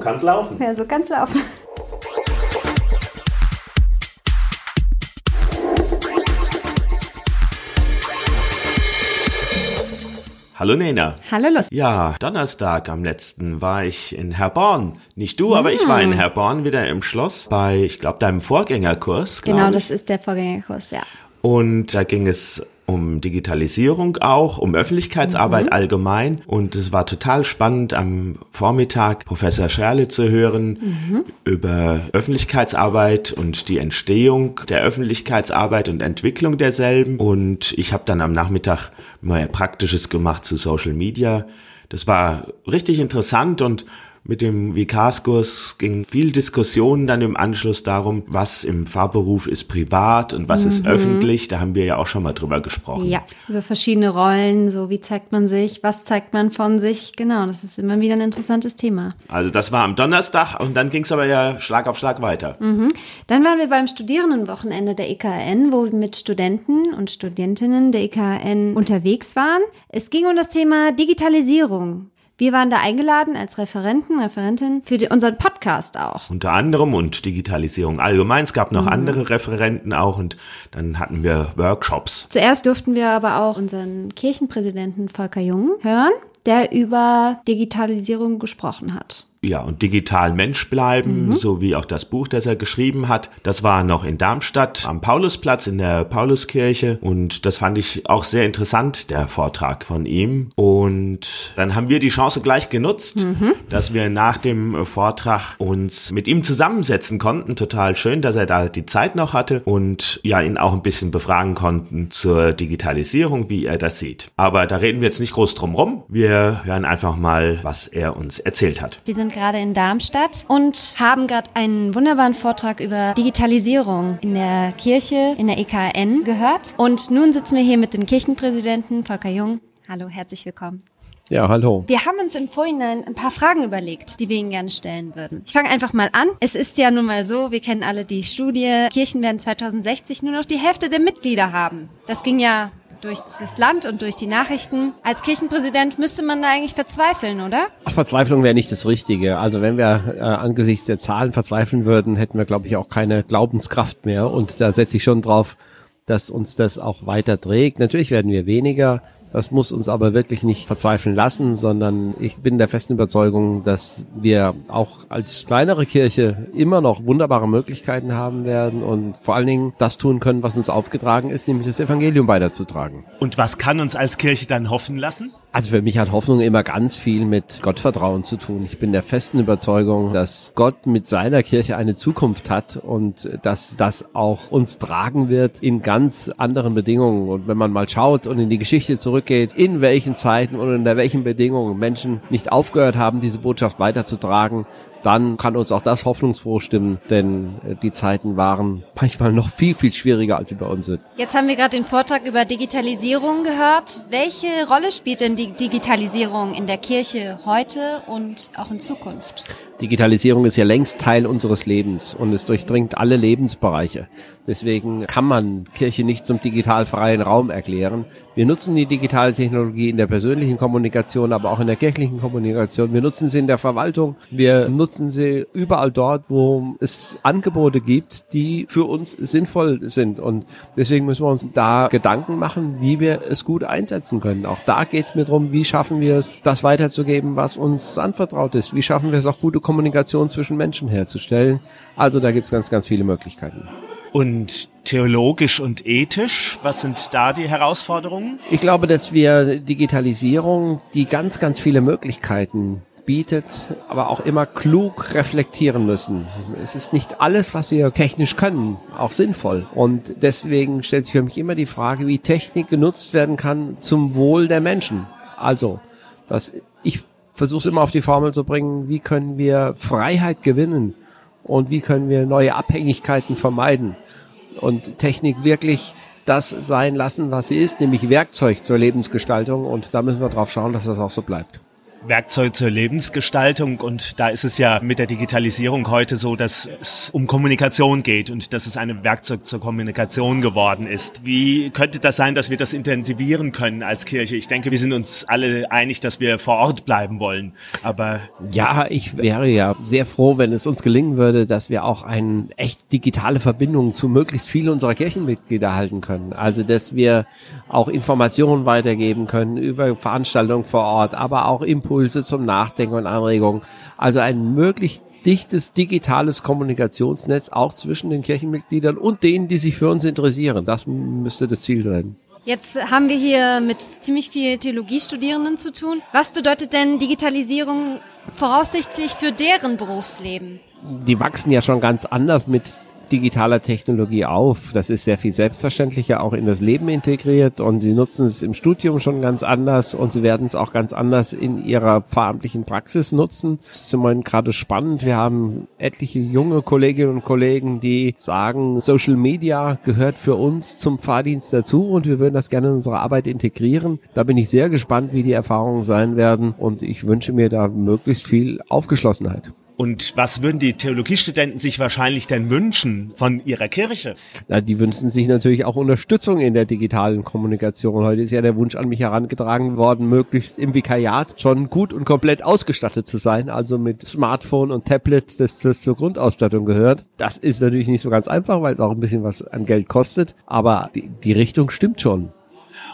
kann's laufen. Ja, so kann's laufen. Hallo Nena. Hallo Lust. Ja, Donnerstag am letzten war ich in Herborn. Nicht du, aber ich war in Herborn wieder im Schloss bei, ich glaube, deinem Vorgängerkurs. glaub Genau, ich. das ist der Vorgängerkurs, ja. Und da ging es um Digitalisierung auch, um Öffentlichkeitsarbeit allgemein. Und es war total spannend, am Vormittag Professor Scherle zu hören über Öffentlichkeitsarbeit und die Entstehung der Öffentlichkeitsarbeit und Entwicklung derselben. Und ich habe dann am Nachmittag mal Praktisches gemacht zu Social Media. Das war richtig interessant und mit dem Vikarskurs ging viel Diskussion dann im Anschluss darum, was im Fahrberuf ist privat und was ist öffentlich. Da haben wir ja auch schon mal drüber gesprochen. Ja, über verschiedene Rollen, so wie zeigt man sich, was zeigt man von sich. Genau, das ist immer wieder ein interessantes Thema. Also das war am Donnerstag und dann ging es aber ja Schlag auf Schlag weiter. Dann waren wir beim Studierendenwochenende der EKN, wo wir mit Studenten und Studentinnen der EKN unterwegs waren. Es ging um das Thema Digitalisierung. Wir waren da eingeladen als Referenten, Referentin für die, unseren Podcast auch. Unter anderem und Digitalisierung allgemein. Es gab noch andere Referenten auch und dann hatten wir Workshops. Zuerst durften wir aber auch unseren Kirchenpräsidenten Volker Jung hören, der über Digitalisierung gesprochen hat. Ja, und digital Mensch bleiben, so wie auch das Buch, das er geschrieben hat. Das war noch in Darmstadt am Paulusplatz in der Pauluskirche und das fand ich auch sehr interessant, der Vortrag von ihm. Und dann haben wir die Chance gleich genutzt, dass wir nach dem Vortrag uns mit ihm zusammensetzen konnten. Total schön, dass er da die Zeit noch hatte und ja, ihn auch ein bisschen befragen konnten zur Digitalisierung, wie er das sieht. Aber da reden wir jetzt nicht groß drum rum. Wir hören einfach mal, was er uns erzählt hat. Wir sind gerade in Darmstadt und haben gerade einen wunderbaren Vortrag über Digitalisierung in der Kirche, in der EKN gehört. Und nun sitzen wir hier mit dem Kirchenpräsidenten Volker Jung. Hallo, herzlich willkommen. Ja, hallo. Wir haben uns im Vorhinein ein paar Fragen überlegt, die wir Ihnen gerne stellen würden. Ich fange einfach mal an. Es ist ja nun mal so, wir kennen alle die Studie, Kirchen werden 2060 nur noch die Hälfte der Mitglieder haben. Das ging ja durch das Land und durch die Nachrichten. Als Kirchenpräsident müsste man da eigentlich verzweifeln, oder? Ach, Verzweiflung wäre nicht das Richtige. Also wenn wir äh, angesichts der Zahlen verzweifeln würden, hätten wir, glaube ich, auch keine Glaubenskraft mehr. Und da setze ich schon drauf, dass uns das auch weiter trägt. Natürlich werden wir weniger. Das muss uns aber wirklich nicht verzweifeln lassen, sondern ich bin der festen Überzeugung, dass wir auch als kleinere Kirche immer noch wunderbare Möglichkeiten haben werden und vor allen Dingen das tun können, was uns aufgetragen ist, nämlich das Evangelium weiterzutragen. Und was kann uns als Kirche dann hoffen lassen? Also für mich hat Hoffnung immer ganz viel mit Gottvertrauen zu tun. Ich bin der festen Überzeugung, dass Gott mit seiner Kirche eine Zukunft hat und dass das auch uns tragen wird in ganz anderen Bedingungen. Und wenn man mal schaut und in die Geschichte zurückgeht, in welchen Zeiten und unter welchen Bedingungen Menschen nicht aufgehört haben, diese Botschaft weiterzutragen, dann kann uns auch das hoffnungsfroh stimmen, denn äh, die Zeiten waren manchmal noch viel, viel schwieriger, als sie bei uns sind. Jetzt haben wir gerade den Vortrag über Digitalisierung gehört. Welche Rolle spielt denn die Digitalisierung in der Kirche heute und auch in Zukunft? Digitalisierung ist ja längst Teil unseres Lebens und es durchdringt alle Lebensbereiche. Deswegen kann man Kirche nicht zum digital freien Raum erklären. Wir nutzen die digitale Technologie in der persönlichen Kommunikation, aber auch in der kirchlichen Kommunikation. Wir nutzen sie in der Verwaltung. Wir nutzen sie überall dort, wo es Angebote gibt, die für uns sinnvoll sind. Und deswegen müssen wir uns da Gedanken machen, wie wir es gut einsetzen können. Auch da geht es mir darum, wie schaffen wir es, das weiterzugeben, was uns anvertraut ist. Wie schaffen wir es auch, gute Kommunikation zwischen Menschen herzustellen. Also da gibt es ganz, ganz viele Möglichkeiten. Und theologisch und ethisch, was sind da die Herausforderungen? Ich glaube, dass wir Digitalisierung, die ganz, ganz viele Möglichkeiten bietet, aber auch immer klug reflektieren müssen. Es ist nicht alles, was wir technisch können, auch sinnvoll. Und deswegen stellt sich für mich immer die Frage, wie Technik genutzt werden kann zum Wohl der Menschen. Also, dass ich versuche es immer auf die Formel zu bringen, wie können wir Freiheit gewinnen und wie können wir neue Abhängigkeiten vermeiden und Technik wirklich das sein lassen, was sie ist, nämlich Werkzeug zur Lebensgestaltung und da müssen wir drauf schauen, dass das auch so bleibt. Werkzeug zur Lebensgestaltung und da ist es ja mit der Digitalisierung heute so, dass es um Kommunikation geht und dass es ein Werkzeug zur Kommunikation geworden ist. Wie könnte das sein, dass wir das intensivieren können als Kirche? Ich denke, wir sind uns alle einig, dass wir vor Ort bleiben wollen, aber ja, ich wäre ja sehr froh, wenn es uns gelingen würde, dass wir auch eine echt digitale Verbindung zu möglichst vielen unserer Kirchenmitglieder halten können. Also, dass wir auch Informationen weitergeben können über Veranstaltungen vor Ort, aber auch Impulse Impulse zum Nachdenken und Anregungen. Also ein möglichst dichtes digitales Kommunikationsnetz auch zwischen den Kirchenmitgliedern und denen, die sich für uns interessieren. Das müsste das Ziel sein. Jetzt haben wir hier mit ziemlich vielen Theologiestudierenden zu tun. Was bedeutet denn Digitalisierung voraussichtlich für deren Berufsleben? Die wachsen ja schon ganz anders mit digitaler Technologie auf. Das ist sehr viel selbstverständlicher auch in das Leben integriert und sie nutzen es im Studium schon ganz anders und sie werden es auch ganz anders in ihrer pfarramtlichen Praxis nutzen. Das ist zum einen gerade spannend. Wir haben etliche junge Kolleginnen und Kollegen, die sagen, Social Media gehört für uns zum Pfarrdienst dazu und wir würden das gerne in unsere Arbeit integrieren. Da bin ich sehr gespannt, wie die Erfahrungen sein werden und ich wünsche mir da möglichst viel Aufgeschlossenheit. Und was würden die Theologiestudenten sich wahrscheinlich denn wünschen von ihrer Kirche? Na, die wünschen sich natürlich auch Unterstützung in der digitalen Kommunikation. Heute ist ja der Wunsch an mich herangetragen worden, möglichst im Vikariat schon gut und komplett ausgestattet zu sein, also mit Smartphone und Tablet, das, das zur Grundausstattung gehört. Das ist natürlich nicht so ganz einfach, weil es auch ein bisschen was an Geld kostet, aber die, die Richtung stimmt schon.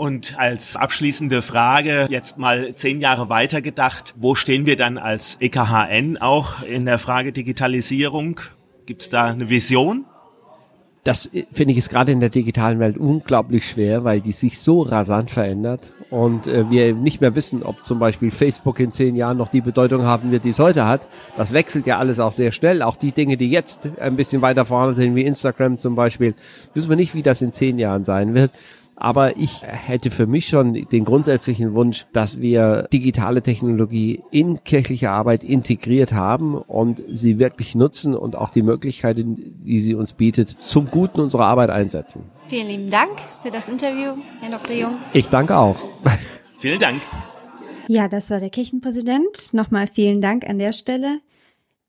Und als abschließende Frage, jetzt mal zehn Jahre weiter gedacht, wo stehen wir dann als EKHN auch in der Frage Digitalisierung? Gibt es da eine Vision? Das äh, finde ich ist gerade in der digitalen Welt unglaublich schwer, weil die sich so rasant verändert und äh, wir nicht mehr wissen, ob zum Beispiel Facebook in zehn Jahren noch die Bedeutung haben wird, die es heute hat. Das wechselt ja alles auch sehr schnell. Auch die Dinge, die jetzt ein bisschen weiter vorne sind, wie Instagram zum Beispiel, wissen wir nicht, wie das in zehn Jahren sein wird. Aber ich hätte für mich schon den grundsätzlichen Wunsch, dass wir digitale Technologie in kirchliche Arbeit integriert haben und sie wirklich nutzen und auch die Möglichkeiten, die sie uns bietet, zum Guten unserer Arbeit einsetzen. Vielen lieben Dank für das Interview, Herr Dr. Jung. Ich danke auch. Vielen Dank. Ja, das war der Kirchenpräsident. Nochmal vielen Dank an der Stelle.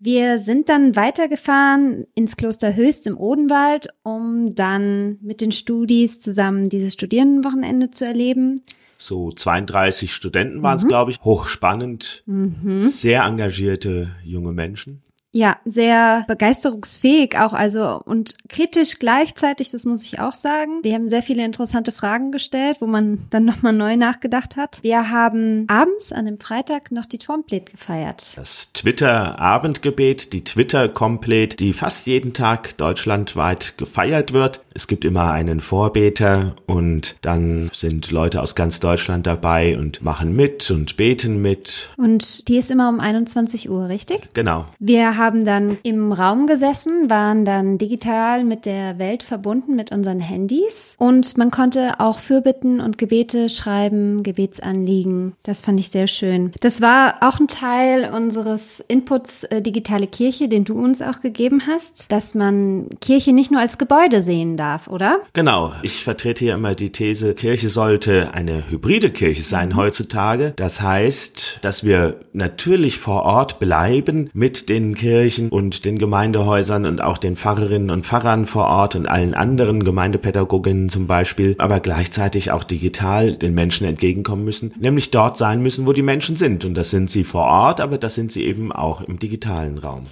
Wir sind dann weitergefahren ins Kloster Höchst im Odenwald, um dann mit den Studis zusammen dieses Studierendenwochenende zu erleben. So 32 Studenten waren es, mhm. glaube ich. Hochspannend, mhm. sehr engagierte junge Menschen. Ja, sehr begeisterungsfähig auch, also und kritisch gleichzeitig, das muss ich auch sagen. Die haben sehr viele interessante Fragen gestellt, wo man dann nochmal neu nachgedacht hat. Wir haben abends an dem Freitag noch die Twomplate gefeiert. Das Twitter-Abendgebet, die Twitter-Complete, die fast jeden Tag deutschlandweit gefeiert wird. Es gibt immer einen Vorbeter und dann sind Leute aus ganz Deutschland dabei und machen mit und beten mit. Und die ist immer um 21 Uhr, richtig? Genau. Wir haben dann im Raum gesessen, waren dann digital mit der Welt verbunden mit unseren Handys und man konnte auch Fürbitten und Gebete schreiben, Gebetsanliegen. Das fand ich sehr schön. Das war auch ein Teil unseres Inputs äh, Digitale Kirche, den du uns auch gegeben hast, dass man Kirche nicht nur als Gebäude sehen darf, oder? Genau. Ich vertrete hier immer die These, Kirche sollte eine hybride Kirche sein mhm. heutzutage. Das heißt, dass wir natürlich vor Ort bleiben mit den Kirchen Kirchen und den Gemeindehäusern und auch den Pfarrerinnen und Pfarrern vor Ort und allen anderen Gemeindepädagoginnen zum Beispiel, aber gleichzeitig auch digital den Menschen entgegenkommen müssen, nämlich dort sein müssen, wo die Menschen sind. Und das sind sie vor Ort, aber das sind sie eben auch im digitalen Raum.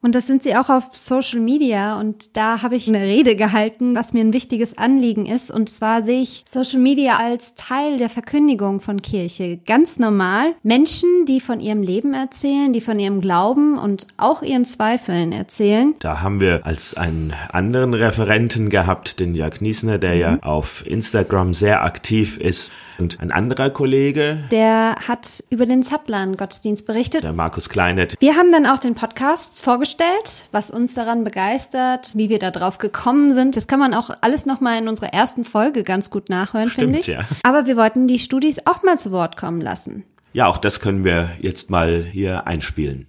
Und das sind sie auch auf Social Media. Und da habe ich eine Rede gehalten, was mir ein wichtiges Anliegen ist. Und zwar sehe ich Social Media als Teil der Verkündigung von Kirche. Ganz normal. Menschen, die von ihrem Leben erzählen, die von ihrem Glauben und auch ihren Zweifeln erzählen. Da haben wir als einen anderen Referenten gehabt, den Jörg Niesner, der mhm. ja auf Instagram sehr aktiv ist. Und ein anderer Kollege. Der hat über den Zaplan-Gottesdienst berichtet. Der Markus Kleinert. Wir haben dann auch den Podcast vorgestellt, was uns daran begeistert, wie wir da drauf gekommen sind. Das kann man auch alles nochmal in unserer ersten Folge ganz gut nachhören, finde ich. Ja. Aber wir wollten die Studis auch mal zu Wort kommen lassen. Ja, auch das können wir jetzt mal hier einspielen.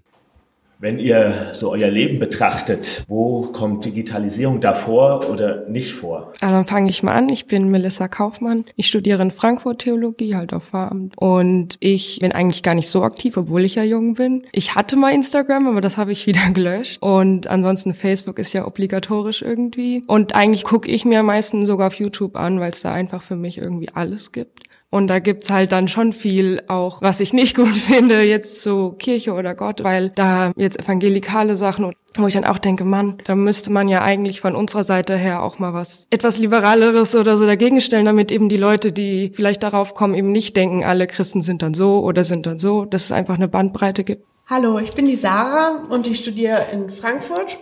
Wenn ihr so euer Leben betrachtet, wo kommt Digitalisierung davor oder nicht vor? Also dann fange ich mal an. Ich bin Melissa Kaufmann. Ich studiere in Frankfurt Theologie, halt auf Veramt. Und ich bin eigentlich gar nicht so aktiv, obwohl ich ja jung bin. Ich hatte mal Instagram, aber das habe ich wieder gelöscht. Und ansonsten Facebook ist ja obligatorisch irgendwie. Und eigentlich gucke ich mir am meisten sogar auf YouTube an, weil es da einfach für mich irgendwie alles gibt. Und da gibt's halt dann schon viel auch, was ich nicht gut finde, jetzt so Kirche oder Gott, weil da jetzt evangelikale Sachen, wo ich dann auch denke, Mann, da müsste man ja eigentlich von unserer Seite her auch mal was etwas liberaleres oder so dagegen stellen, damit eben die Leute, die vielleicht darauf kommen, eben nicht denken, alle Christen sind dann so oder sind dann so, dass es einfach eine Bandbreite gibt. Hallo, ich bin die Sarah und ich studiere in Frankfurt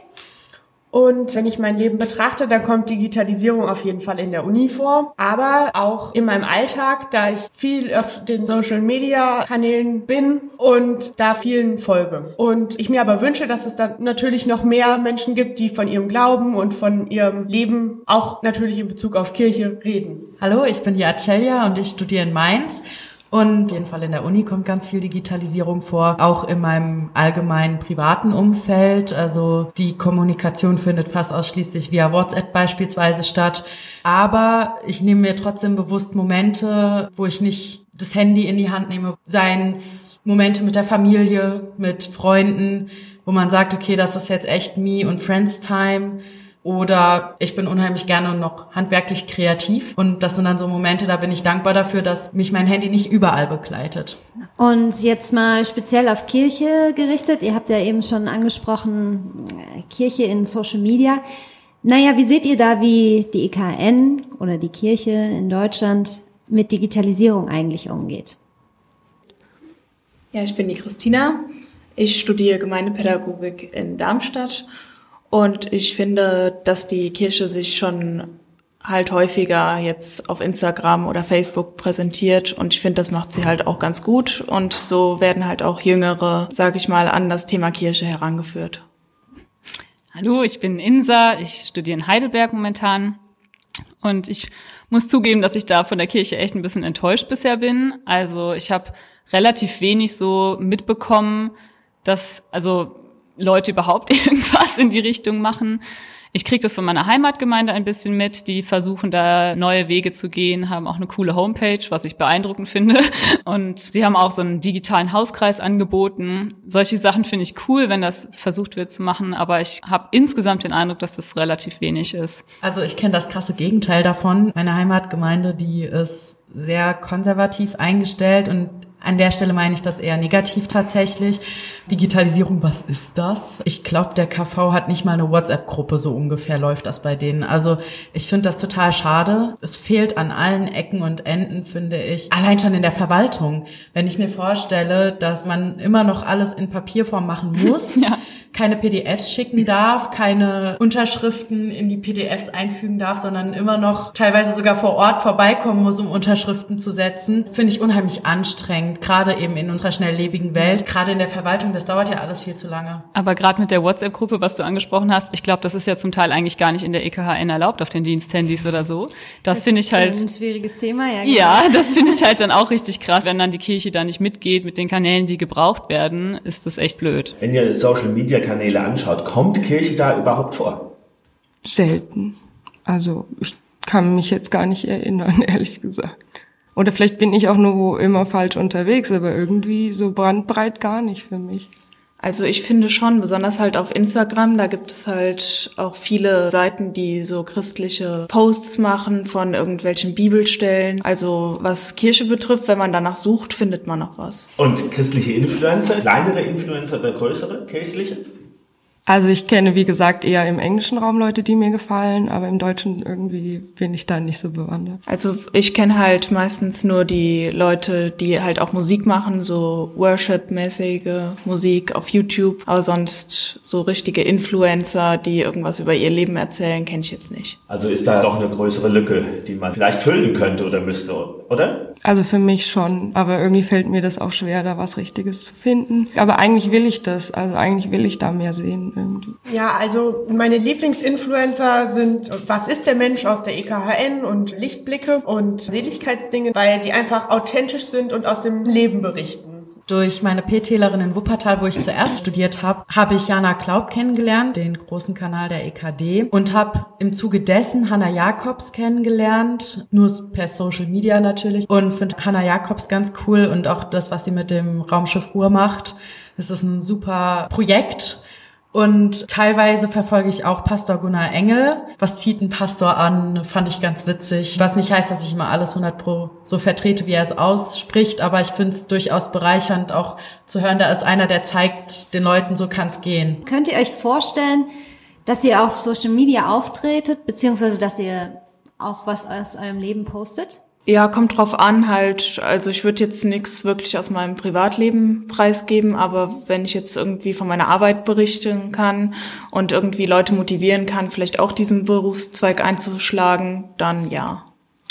und wenn ich mein Leben betrachte, dann kommt Digitalisierung auf jeden Fall in der Uni vor, aber auch in meinem Alltag, da ich viel auf den Social Media Kanälen bin und da vielen folge. Und ich mir aber wünsche, dass es dann natürlich noch mehr Menschen gibt, die von ihrem Glauben und von ihrem Leben auch natürlich in Bezug auf Kirche reden. Hallo, ich bin Jacelia und ich studiere in Mainz. Und auf jeden Fall in der Uni kommt ganz viel Digitalisierung vor, auch in meinem allgemeinen privaten Umfeld. Also die Kommunikation findet fast ausschließlich via WhatsApp beispielsweise statt. Aber ich nehme mir trotzdem bewusst Momente, wo ich nicht das Handy in die Hand nehme, seien es Momente mit der Familie, mit Freunden, wo man sagt, okay, das ist jetzt echt Me und Friends Time oder ich bin unheimlich gerne noch handwerklich kreativ. Und das sind dann so Momente, da bin ich dankbar dafür, dass mich mein Handy nicht überall begleitet. Und jetzt mal speziell auf Kirche gerichtet. Ihr habt ja eben schon angesprochen, Kirche in Social Media. Naja, wie seht ihr da, wie die EKN oder die Kirche in Deutschland mit Digitalisierung eigentlich umgeht? Ja, ich bin die Christina. Ich studiere Gemeindepädagogik in Darmstadt und ich finde, dass die Kirche sich schon halt häufiger jetzt auf Instagram oder Facebook präsentiert und ich finde, das macht sie halt auch ganz gut und so werden halt auch Jüngere, sage ich mal, an das Thema Kirche herangeführt. Hallo, ich bin Insa, ich studiere in Heidelberg momentan und ich muss zugeben, dass ich da von der Kirche echt ein bisschen enttäuscht bisher bin. Also ich habe relativ wenig so mitbekommen, dass also Leute überhaupt irgendwas in die Richtung machen. Ich kriege das von meiner Heimatgemeinde ein bisschen mit. Die versuchen da neue Wege zu gehen, haben auch eine coole Homepage, was ich beeindruckend finde. Und sie haben auch so einen digitalen Hauskreis angeboten. Solche Sachen finde ich cool, wenn das versucht wird zu machen. Aber ich habe insgesamt den Eindruck, dass das relativ wenig ist. Also ich kenne das krasse Gegenteil davon. Meine Heimatgemeinde, die ist sehr konservativ eingestellt und an der Stelle meine ich das eher negativ tatsächlich. Digitalisierung, was ist das? Ich glaube, der KV hat nicht mal eine WhatsApp-Gruppe, so ungefähr läuft das bei denen. Also ich finde das total schade. Es fehlt an allen Ecken und Enden, finde ich. Allein schon in der Verwaltung. Wenn ich mir vorstelle, dass man immer noch alles in Papierform machen muss. ja keine PDFs schicken darf, keine Unterschriften in die PDFs einfügen darf, sondern immer noch teilweise sogar vor Ort vorbeikommen muss, um Unterschriften zu setzen, finde ich unheimlich anstrengend, gerade eben in unserer schnelllebigen Welt. Gerade in der Verwaltung, das dauert ja alles viel zu lange. Aber gerade mit der WhatsApp-Gruppe, was du angesprochen hast, ich glaube, das ist ja zum Teil eigentlich gar nicht in der EKHN erlaubt auf den Diensthandys oder so. Das, das finde ich halt ein schwieriges Thema, ja. Genau. Ja, das finde ich halt dann auch richtig krass, wenn dann die Kirche da nicht mitgeht mit den Kanälen, die gebraucht werden, ist das echt blöd. Wenn ihr Social Media Kanäle anschaut, kommt Kirche da überhaupt vor? Selten. Also ich kann mich jetzt gar nicht erinnern, ehrlich gesagt. Oder vielleicht bin ich auch nur immer falsch unterwegs, aber irgendwie so brandbreit gar nicht für mich. Also ich finde schon, besonders halt auf Instagram, da gibt es halt auch viele Seiten, die so christliche Posts machen von irgendwelchen Bibelstellen. Also was Kirche betrifft, wenn man danach sucht, findet man noch was. Und christliche Influencer, kleinere Influencer oder größere kirchliche? Also ich kenne, wie gesagt, eher im englischen Raum Leute, die mir gefallen, aber im Deutschen irgendwie bin ich da nicht so bewandert. Also ich kenne halt meistens nur die Leute, die halt auch Musik machen, so Worship-mäßige Musik auf YouTube, aber sonst so richtige Influencer, die irgendwas über ihr Leben erzählen, kenne ich jetzt nicht. Also ist da doch eine größere Lücke, die man vielleicht füllen könnte oder müsste, oder? Also für mich schon, aber irgendwie fällt mir das auch schwer, da was Richtiges zu finden. Aber eigentlich will ich das, also eigentlich will ich da mehr sehen irgendwie. Ja, also meine Lieblingsinfluencer sind Was ist der Mensch aus der EKHN und Lichtblicke und Seligkeitsdinge, weil die einfach authentisch sind und aus dem Leben berichten. Durch meine PT-Lerin in Wuppertal, wo ich zuerst studiert habe, habe ich Jana Klaub kennengelernt, den großen Kanal der EKD, und habe im Zuge dessen Hanna Jakobs kennengelernt, nur per Social Media natürlich, und finde Hanna Jakobs ganz cool und auch das, was sie mit dem Raumschiff Ruhr macht. Es ist ein super Projekt und teilweise verfolge ich auch Pastor Gunnar Engel. Was zieht ein Pastor an? Fand ich ganz witzig. Was nicht heißt, dass ich immer alles 100 pro so vertrete, wie er es ausspricht, aber ich finde es durchaus bereichernd, auch zu hören, da ist einer, der zeigt den Leuten, so kann es gehen. Könnt ihr euch vorstellen, dass ihr auf Social Media auftretet, beziehungsweise dass ihr auch was aus eurem Leben postet? Ja, kommt drauf an halt. Also ich würde jetzt nichts wirklich aus meinem Privatleben preisgeben, aber wenn ich jetzt irgendwie von meiner Arbeit berichten kann und irgendwie Leute motivieren kann, vielleicht auch diesen Berufszweig einzuschlagen, dann ja.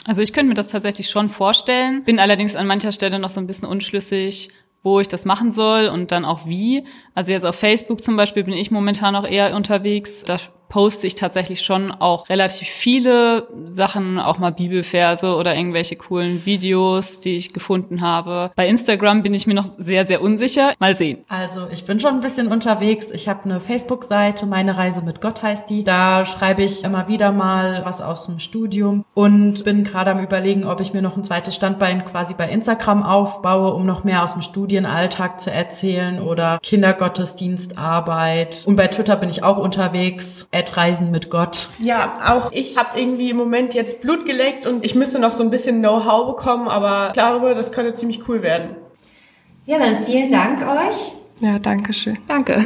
Also ich könnte mir das tatsächlich schon vorstellen, bin allerdings an mancher Stelle noch so ein bisschen unschlüssig, wo ich das machen soll und dann auch wie. Also jetzt auf Facebook zum Beispiel bin ich momentan noch eher unterwegs. Da poste ich tatsächlich schon auch relativ viele Sachen, auch mal Bibelverse oder irgendwelche coolen Videos, die ich gefunden habe. Bei Instagram bin ich mir noch sehr, sehr unsicher. Mal sehen. Also ich bin schon ein bisschen unterwegs. Ich habe eine Facebook-Seite, meine Reise mit Gott heißt die. Da schreibe ich immer wieder mal was aus dem Studium und bin gerade am überlegen, ob ich mir noch ein zweites Standbein quasi bei Instagram aufbaue, um noch mehr aus dem Studienalltag zu erzählen oder Kindergottesdienstarbeit. Und bei Twitter bin ich auch unterwegs Reisen mit Gott. Ja, auch ich habe irgendwie im Moment jetzt Blut geleckt und ich müsste noch so ein bisschen Know-how bekommen, aber ich glaube, das könnte ziemlich cool werden. Ja, dann vielen Dank euch. Ja, danke schön. Danke.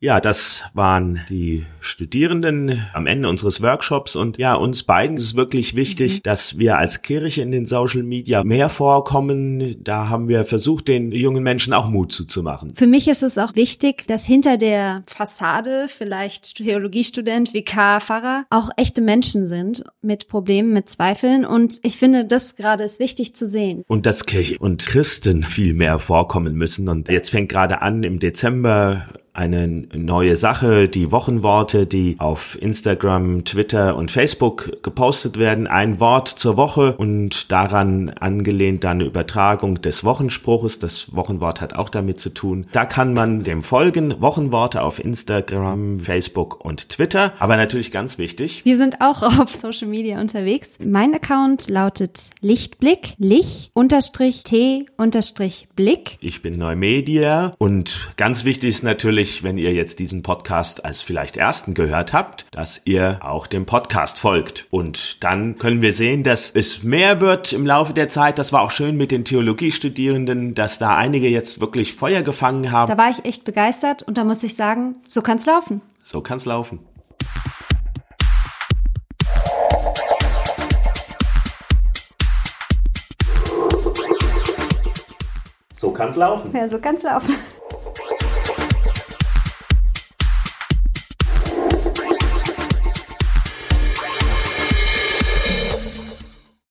Ja, das waren die Studierenden am Ende unseres Workshops und ja, uns beiden ist es wirklich wichtig, mhm. dass wir als Kirche in den Social Media mehr vorkommen. Da haben wir versucht, den jungen Menschen auch Mut zuzumachen. Für mich ist es auch wichtig, dass hinter der Fassade vielleicht Theologiestudent, Vikar, Pfarrer auch echte Menschen sind mit Problemen, mit Zweifeln und ich finde, das gerade ist wichtig zu sehen. Und dass Kirche und Christen viel mehr vorkommen müssen und jetzt fängt gerade an im Dezember eine neue Sache, die Wochenworte, die auf Instagram, Twitter und Facebook gepostet werden. Ein Wort zur Woche und daran angelehnt dann eine Übertragung des Wochenspruches. Das Wochenwort hat auch damit zu tun. Da kann man dem folgen. Wochenworte auf Instagram, Facebook und Twitter. Aber natürlich ganz wichtig. Wir sind auch auf Social Media unterwegs. Mein Account lautet Lichtblick, Lich, unterstrich T, unterstrich Blick. Ich bin Neumedia und ganz wichtig ist natürlich, natürlich, wenn ihr jetzt diesen Podcast als vielleicht ersten gehört habt, dass ihr auch dem Podcast folgt. Und dann können wir sehen, dass es mehr wird im Laufe der Zeit. Das war auch schön mit den Theologiestudierenden, dass da einige jetzt wirklich Feuer gefangen haben. Da war ich echt begeistert und da muss ich sagen, so kann's laufen. So kann's laufen. So kann's laufen. Ja, so kann's laufen.